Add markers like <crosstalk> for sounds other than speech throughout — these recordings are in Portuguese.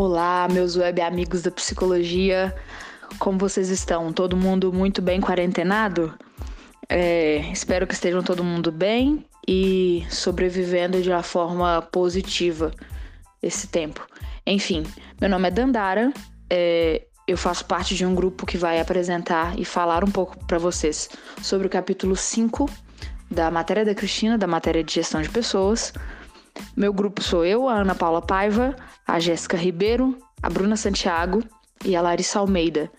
Olá, meus web amigos da psicologia. Como vocês estão? Todo mundo muito bem quarentenado? É, espero que estejam todo mundo bem e sobrevivendo de uma forma positiva esse tempo. Enfim, meu nome é Dandara. É, eu faço parte de um grupo que vai apresentar e falar um pouco para vocês sobre o capítulo 5 da matéria da Cristina, da matéria de gestão de pessoas. Meu grupo sou eu, a Ana Paula Paiva, a Jéssica Ribeiro, a Bruna Santiago e a Larissa Almeida.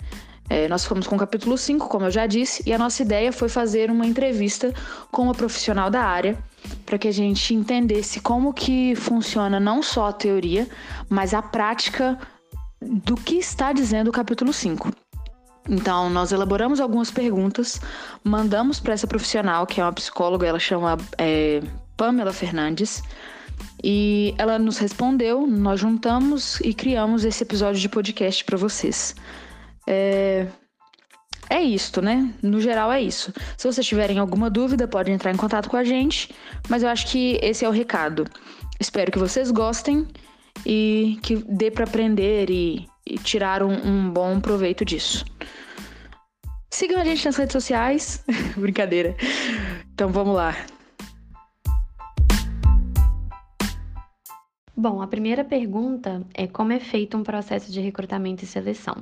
É, nós fomos com o capítulo 5, como eu já disse, e a nossa ideia foi fazer uma entrevista com uma profissional da área para que a gente entendesse como que funciona não só a teoria, mas a prática do que está dizendo o capítulo 5. Então, nós elaboramos algumas perguntas, mandamos para essa profissional, que é uma psicóloga, ela chama é, Pamela Fernandes, e ela nos respondeu, nós juntamos e criamos esse episódio de podcast para vocês. É, é isto, né? No geral é isso. Se vocês tiverem alguma dúvida, podem entrar em contato com a gente, mas eu acho que esse é o recado. Espero que vocês gostem e que dê para aprender e, e tirar um, um bom proveito disso. Sigam a gente nas redes sociais. <laughs> Brincadeira. Então vamos lá. Bom, a primeira pergunta é como é feito um processo de recrutamento e seleção.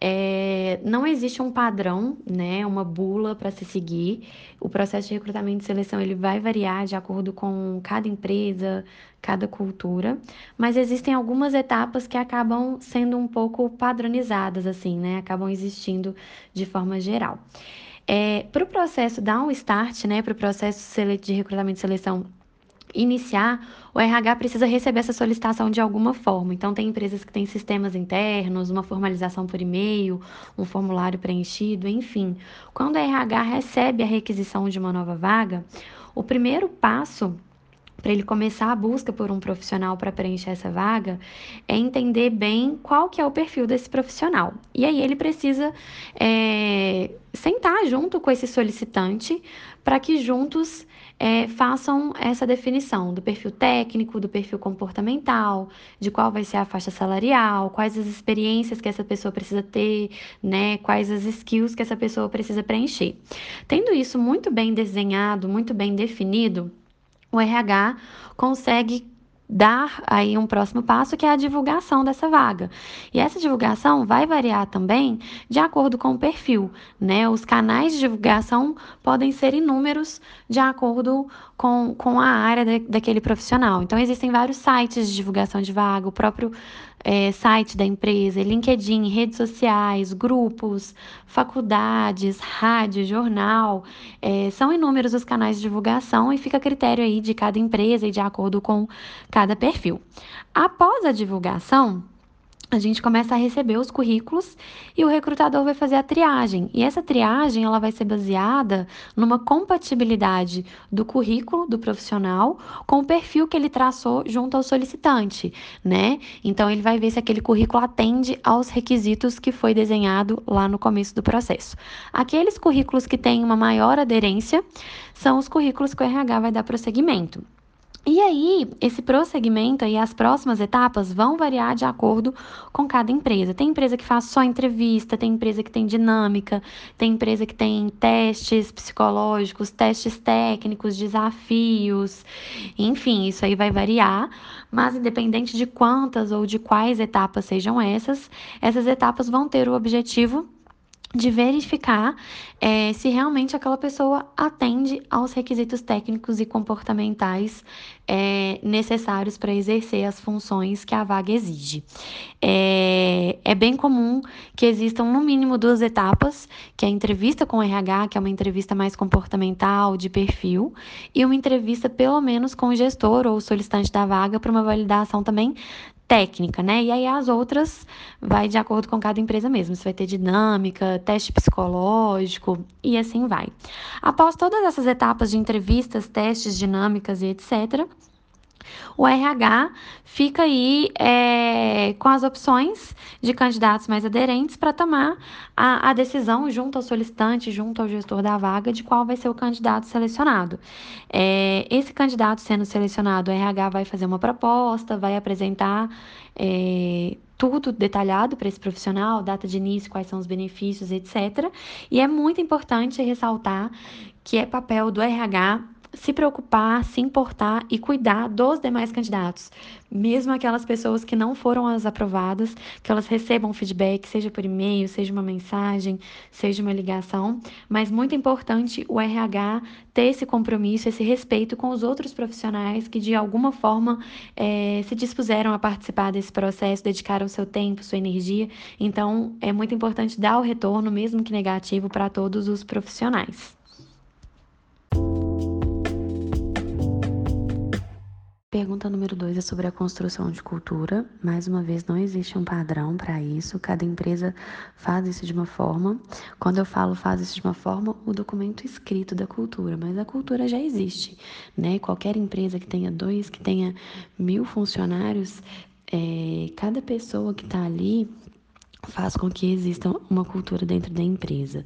É, não existe um padrão, né, uma bula para se seguir. O processo de recrutamento e seleção ele vai variar de acordo com cada empresa, cada cultura, mas existem algumas etapas que acabam sendo um pouco padronizadas, assim, né, acabam existindo de forma geral. É, para o processo dar um start, né, para o processo de recrutamento e seleção iniciar, o RH precisa receber essa solicitação de alguma forma. Então, tem empresas que têm sistemas internos, uma formalização por e-mail, um formulário preenchido, enfim. Quando a RH recebe a requisição de uma nova vaga, o primeiro passo para ele começar a busca por um profissional para preencher essa vaga, é entender bem qual que é o perfil desse profissional. E aí ele precisa é, sentar junto com esse solicitante para que juntos é, façam essa definição do perfil técnico, do perfil comportamental, de qual vai ser a faixa salarial, quais as experiências que essa pessoa precisa ter, né? Quais as skills que essa pessoa precisa preencher. Tendo isso muito bem desenhado, muito bem definido, o RH consegue dar aí um próximo passo que é a divulgação dessa vaga. E essa divulgação vai variar também de acordo com o perfil, né? Os canais de divulgação podem ser inúmeros de acordo com, com a área de, daquele profissional. Então, existem vários sites de divulgação de vaga, o próprio é, site da empresa, LinkedIn, redes sociais, grupos, faculdades, rádio, jornal. É, são inúmeros os canais de divulgação e fica a critério aí de cada empresa e de acordo com cada perfil. Após a divulgação, a gente começa a receber os currículos e o recrutador vai fazer a triagem. E essa triagem ela vai ser baseada numa compatibilidade do currículo do profissional com o perfil que ele traçou junto ao solicitante, né? Então ele vai ver se aquele currículo atende aos requisitos que foi desenhado lá no começo do processo. Aqueles currículos que têm uma maior aderência são os currículos que o RH vai dar prosseguimento. E aí, esse prosseguimento e as próximas etapas vão variar de acordo com cada empresa. Tem empresa que faz só entrevista, tem empresa que tem dinâmica, tem empresa que tem testes psicológicos, testes técnicos, desafios, enfim, isso aí vai variar. Mas independente de quantas ou de quais etapas sejam essas, essas etapas vão ter o objetivo de verificar é, se realmente aquela pessoa atende aos requisitos técnicos e comportamentais é, necessários para exercer as funções que a vaga exige. É, é, bem comum que existam no mínimo duas etapas, que é a entrevista com o RH, que é uma entrevista mais comportamental, de perfil, e uma entrevista pelo menos com o gestor ou o solicitante da vaga para uma validação também técnica, né? E aí as outras vai de acordo com cada empresa mesmo. Você vai ter dinâmica, teste psicológico e assim vai. Após todas essas etapas de entrevistas, testes, dinâmicas e etc., o RH fica aí é, com as opções de candidatos mais aderentes para tomar a, a, decisão junto ao solicitante, junto ao gestor da vaga, de qual vai ser o candidato selecionado. É, esse candidato sendo selecionado, o RH vai fazer uma proposta, vai apresentar. É, tudo detalhado para esse profissional, data de início, quais são os benefícios, etc. E é muito importante ressaltar que é papel do RH se preocupar, se importar e cuidar dos demais candidatos, mesmo aquelas pessoas que não foram as aprovadas, que elas recebam feedback, seja por e-mail, seja uma mensagem, seja uma ligação, mas muito importante o RH ter esse compromisso, esse respeito com os outros profissionais que de alguma forma é, se dispuseram a participar desse processo, dedicaram seu tempo, sua energia. Então, é muito importante dar o retorno, mesmo que negativo, para todos os profissionais. Pergunta número 2 é sobre a construção de cultura. Mais uma vez, não existe um padrão para isso, cada empresa faz isso de uma forma. Quando eu falo faz isso de uma forma, o documento escrito da cultura, mas a cultura já existe, né? Qualquer empresa que tenha dois, que tenha mil funcionários, é, cada pessoa que está ali faz com que exista uma cultura dentro da empresa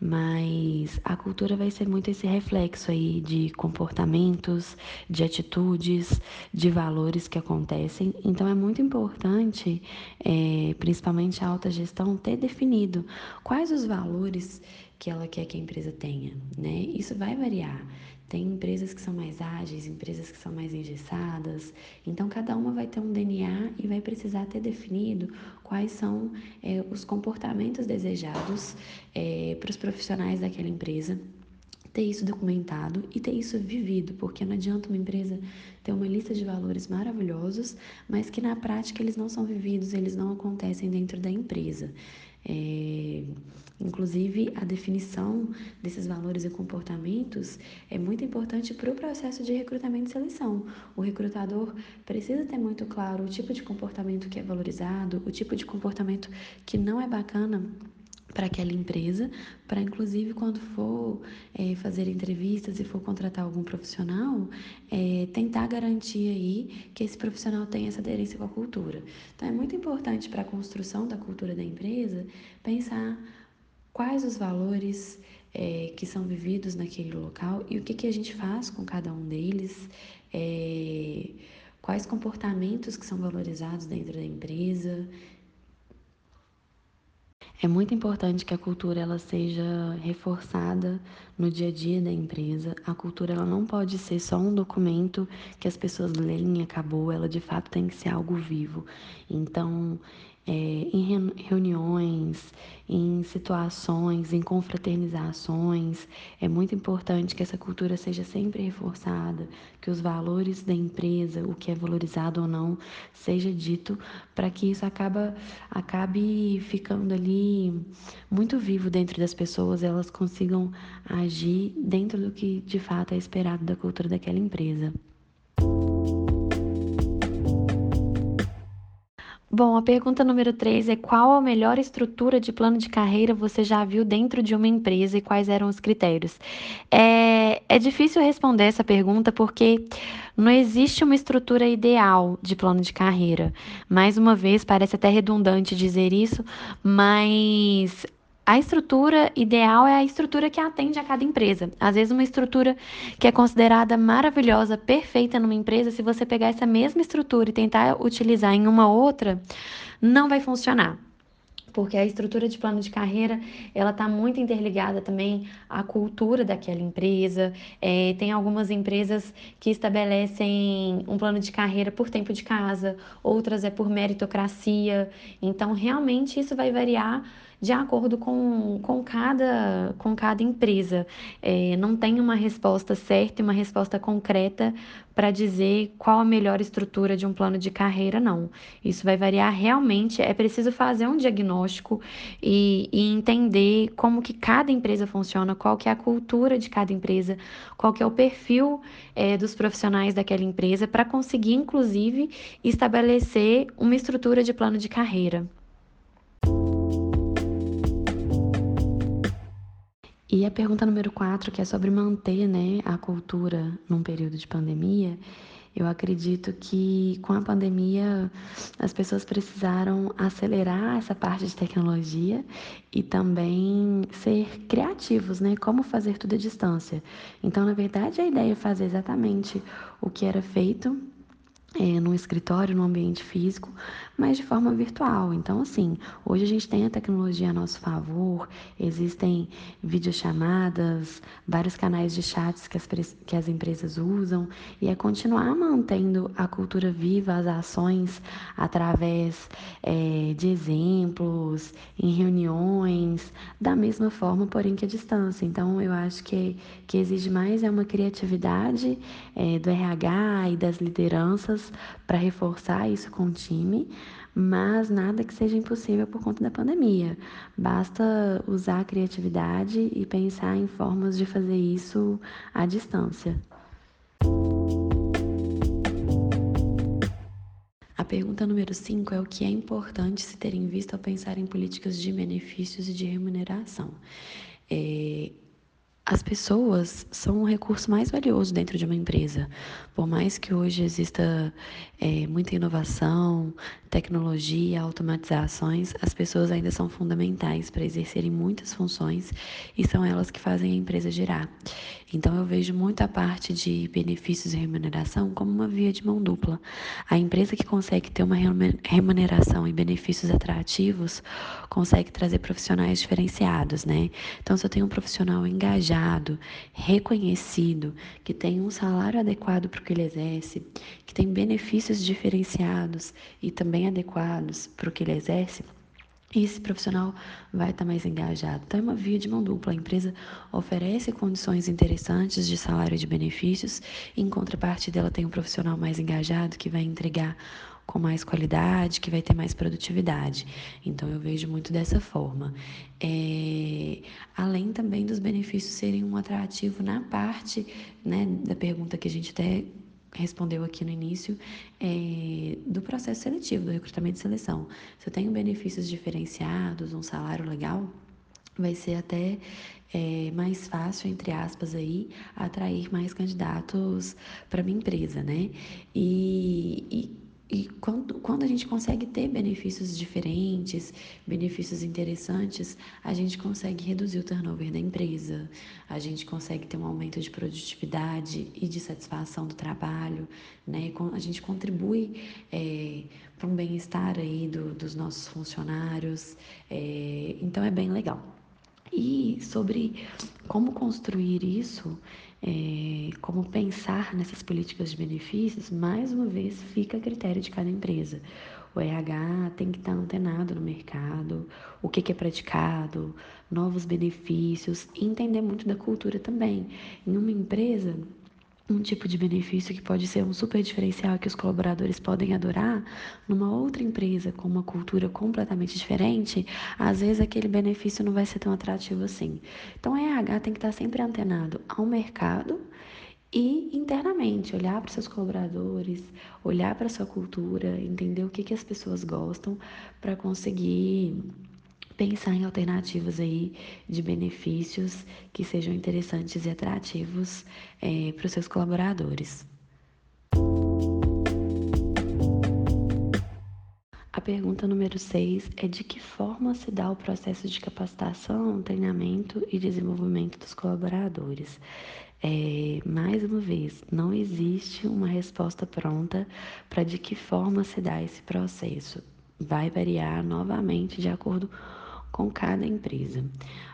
mas a cultura vai ser muito esse reflexo aí de comportamentos, de atitudes, de valores que acontecem. Então é muito importante, é, principalmente a alta gestão, ter definido quais os valores que ela quer que a empresa tenha, né? Isso vai variar. Tem empresas que são mais ágeis, empresas que são mais engessadas. Então, cada uma vai ter um DNA e vai precisar ter definido quais são é, os comportamentos desejados é, para os profissionais daquela empresa ter isso documentado e ter isso vivido, porque não adianta uma empresa ter uma lista de valores maravilhosos, mas que na prática eles não são vividos, eles não acontecem dentro da empresa. É, inclusive, a definição desses valores e comportamentos é muito importante para o processo de recrutamento e seleção. O recrutador precisa ter muito claro o tipo de comportamento que é valorizado, o tipo de comportamento que não é bacana para aquela empresa, para inclusive quando for é, fazer entrevistas e for contratar algum profissional, é, tentar garantir aí que esse profissional tenha essa aderência com a cultura. Então é muito importante para a construção da cultura da empresa pensar quais os valores é, que são vividos naquele local e o que, que a gente faz com cada um deles, é, quais comportamentos que são valorizados dentro da empresa. É muito importante que a cultura ela seja reforçada no dia a dia da empresa. A cultura ela não pode ser só um documento que as pessoas leem e acabou, ela de fato tem que ser algo vivo. Então, é, em reuniões, em situações, em confraternizações. É muito importante que essa cultura seja sempre reforçada, que os valores da empresa, o que é valorizado ou não, seja dito para que isso acaba, acabe ficando ali muito vivo dentro das pessoas, elas consigam agir dentro do que de fato é esperado da cultura daquela empresa. Bom, a pergunta número 3 é qual a melhor estrutura de plano de carreira você já viu dentro de uma empresa e quais eram os critérios? É, é difícil responder essa pergunta porque não existe uma estrutura ideal de plano de carreira. Mais uma vez, parece até redundante dizer isso, mas a estrutura ideal é a estrutura que atende a cada empresa. Às vezes, uma estrutura que é considerada maravilhosa, perfeita numa empresa, se você pegar essa mesma estrutura e tentar utilizar em uma outra, não vai funcionar porque a estrutura de plano de carreira ela está muito interligada também à cultura daquela empresa. É, tem algumas empresas que estabelecem um plano de carreira por tempo de casa, outras é por meritocracia. Então, realmente isso vai variar de acordo com, com, cada, com cada empresa. É, não tem uma resposta certa e uma resposta concreta para dizer qual a melhor estrutura de um plano de carreira, não. Isso vai variar realmente, é preciso fazer um diagnóstico e, e entender como que cada empresa funciona, qual que é a cultura de cada empresa, qual que é o perfil é, dos profissionais daquela empresa, para conseguir, inclusive, estabelecer uma estrutura de plano de carreira. E a pergunta número 4, que é sobre manter né, a cultura num período de pandemia, Eu acredito que com a pandemia as pessoas precisaram acelerar essa parte de tecnologia e também ser criativos, né? Como fazer tudo à distância. Então, na verdade, a ideia é fazer exatamente o que era feito é, num escritório, num ambiente físico, mas de forma virtual. Então, assim, hoje a gente tem a tecnologia a nosso favor, existem videochamadas, vários canais de chats que as, que as empresas usam, e é continuar mantendo a cultura viva, as ações através é, de exemplos, em reuniões, da mesma forma, porém que a distância. Então, eu acho que, que exige mais é uma criatividade é, do RH e das lideranças para reforçar isso com o time, mas nada que seja impossível por conta da pandemia. Basta usar a criatividade e pensar em formas de fazer isso à distância. A pergunta número 5 é o que é importante se ter em vista ao pensar em políticas de benefícios e de remuneração. É, as pessoas são o recurso mais valioso dentro de uma empresa. Por mais que hoje exista é, muita inovação, tecnologia, automatizações, as pessoas ainda são fundamentais para exercerem muitas funções e são elas que fazem a empresa girar. Então eu vejo muito a parte de benefícios e remuneração como uma via de mão dupla. A empresa que consegue ter uma remuneração e benefícios atrativos consegue trazer profissionais diferenciados, né? Então se eu tenho um profissional engajado, reconhecido, que tem um salário adequado para o que ele exerce, que tem benefícios diferenciados e também adequados para o que ele exerce, esse profissional vai estar mais engajado. Então, é uma via de mão dupla. A empresa oferece condições interessantes de salário e de benefícios, e em contrapartida, ela tem um profissional mais engajado que vai entregar com mais qualidade, que vai ter mais produtividade. Então, eu vejo muito dessa forma. É, além também dos benefícios serem um atrativo na parte né, da pergunta que a gente até respondeu aqui no início, é, do processo seletivo, do recrutamento e seleção. Se eu tenho benefícios diferenciados, um salário legal, vai ser até é, mais fácil, entre aspas, aí, atrair mais candidatos para minha empresa, né? E, e e quando, quando a gente consegue ter benefícios diferentes, benefícios interessantes, a gente consegue reduzir o turnover da empresa, a gente consegue ter um aumento de produtividade e de satisfação do trabalho, né? A gente contribui é, para um bem-estar aí do, dos nossos funcionários, é, então é bem legal. E sobre como construir isso, é, como pensar nessas políticas de benefícios, mais uma vez fica a critério de cada empresa. O RH tem que estar antenado no mercado, o que, é praticado, novos benefícios, entender muito da cultura também. Em uma empresa, um tipo de benefício que pode ser um super diferencial que os colaboradores podem adorar, numa outra empresa com uma cultura completamente diferente, às vezes aquele benefício não vai ser tão atrativo assim. Então, a RH tem que estar sempre antenado ao mercado e internamente olhar para seus colaboradores, olhar para sua cultura, entender o que, que as pessoas gostam para conseguir pensar em alternativas aí de benefícios que sejam interessantes e atrativos é, para os seus colaboradores. A pergunta número 6 é de que forma se dá o processo de capacitação, treinamento e desenvolvimento dos colaboradores. É, mais uma vez, não existe uma resposta pronta para de que forma se dá esse processo. Vai variar novamente de acordo com com cada empresa.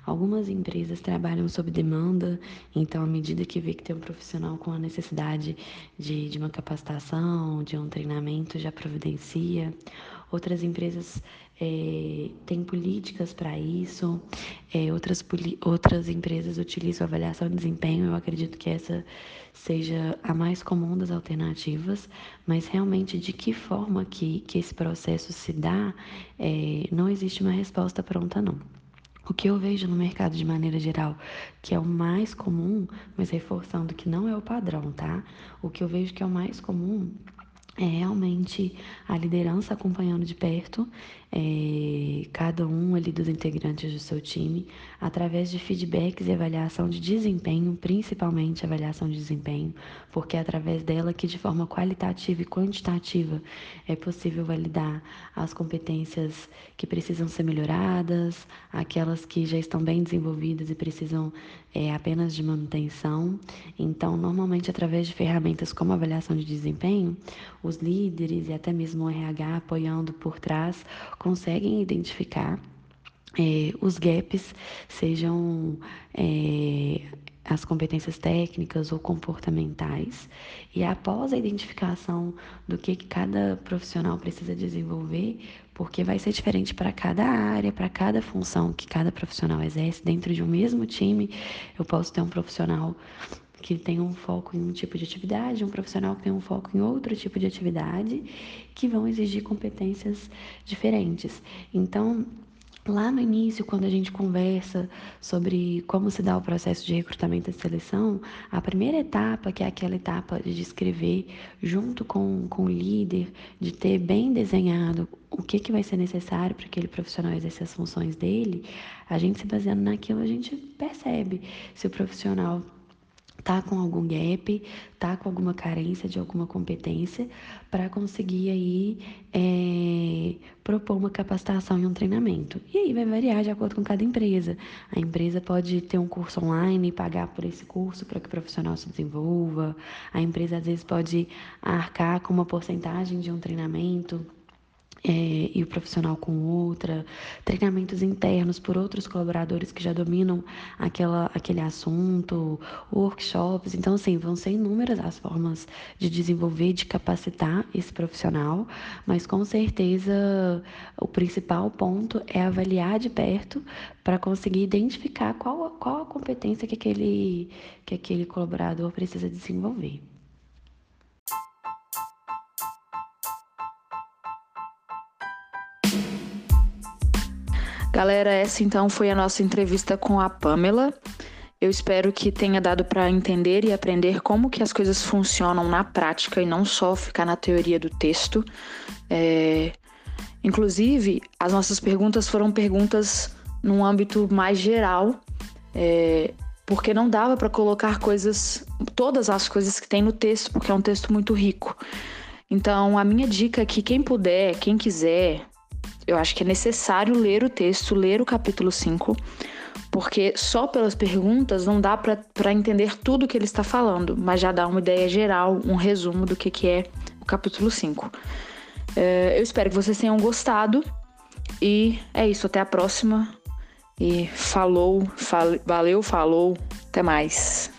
Algumas empresas trabalham sob demanda, então, à medida que vê que tem um profissional com a necessidade de, de uma capacitação, de um treinamento, já providencia. Outras empresas é, têm políticas para isso, é, outras, outras empresas utilizam avaliação de desempenho. Eu acredito que essa seja a mais comum das alternativas, mas realmente de que forma que, que esse processo se dá, é, não existe uma resposta pronta, não. O que eu vejo no mercado de maneira geral, que é o mais comum, mas reforçando que não é o padrão, tá? O que eu vejo que é o mais comum é realmente a liderança acompanhando de perto é, cada um ali dos integrantes do seu time através de feedbacks e avaliação de desempenho, principalmente avaliação de desempenho, porque é através dela que de forma qualitativa e quantitativa é possível validar as competências que precisam ser melhoradas, aquelas que já estão bem desenvolvidas e precisam é, apenas de manutenção. Então, normalmente através de ferramentas como avaliação de desempenho, os líderes e até mesmo o RH apoiando por trás conseguem identificar é, os gaps, sejam é, as competências técnicas ou comportamentais, e após a identificação do que, cada profissional precisa desenvolver, porque vai ser diferente para cada área, para cada função que cada profissional exerce dentro de um mesmo time, eu posso ter um profissional que tem um foco em um tipo de atividade, um profissional que tem um foco em outro tipo de atividade, que vão exigir competências diferentes. Então, Lá no início, quando a gente conversa sobre como se dá o processo de recrutamento e seleção, a primeira etapa, que é aquela etapa de descrever junto com, com o líder, de ter bem desenhado o que, que vai ser necessário para aquele profissional exercer as funções dele, a gente se baseando naquilo, a gente percebe se o profissional tá com algum gap, tá com alguma carência de alguma competência, para conseguir aí é, propor uma capacitação e um treinamento. E aí vai variar de acordo com cada empresa. A empresa pode ter um curso online e pagar por esse curso para que o profissional se desenvolva. A empresa às vezes pode arcar com uma porcentagem de um treinamento é, e o profissional com outra, treinamentos internos por outros colaboradores que já dominam aquela, aquele assunto, workshops. Então, assim, vão ser inúmeras as formas de desenvolver, de capacitar esse profissional, mas com certeza o principal ponto é avaliar de perto para conseguir identificar qual, qual a competência que aquele, que aquele colaborador precisa desenvolver. Galera, essa então foi a nossa entrevista com a Pamela. Eu espero que tenha dado para entender e aprender como que as coisas funcionam na prática e não só ficar na teoria do texto. É... Inclusive, as nossas perguntas foram perguntas num âmbito mais geral, é... porque não dava para colocar coisas, todas as coisas que tem no texto, porque é um texto muito rico. Então, a minha dica é que quem puder, quem quiser, eu acho que é necessário ler o texto, ler o capítulo 5, porque só pelas perguntas não dá para entender tudo que ele está falando, mas já dá uma ideia geral, um resumo do que, que é o capítulo 5. É, eu espero que vocês tenham gostado e é isso, até a próxima. E falou, fal, valeu, falou, até mais.